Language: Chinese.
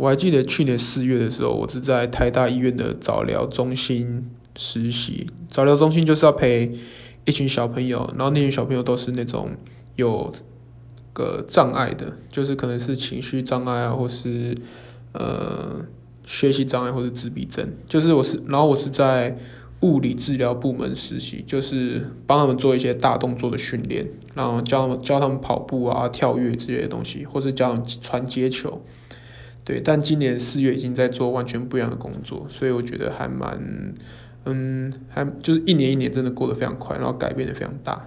我还记得去年四月的时候，我是在台大医院的早疗中心实习。早疗中心就是要陪一群小朋友，然后那群小朋友都是那种有个障碍的，就是可能是情绪障碍啊，或是呃学习障碍，或是自闭症。就是我是，然后我是在物理治疗部门实习，就是帮他们做一些大动作的训练，然后教他们教他们跑步啊、跳跃之类的东西，或是教他们传接球。对，但今年四月已经在做完全不一样的工作，所以我觉得还蛮，嗯，还就是一年一年真的过得非常快，然后改变的非常大。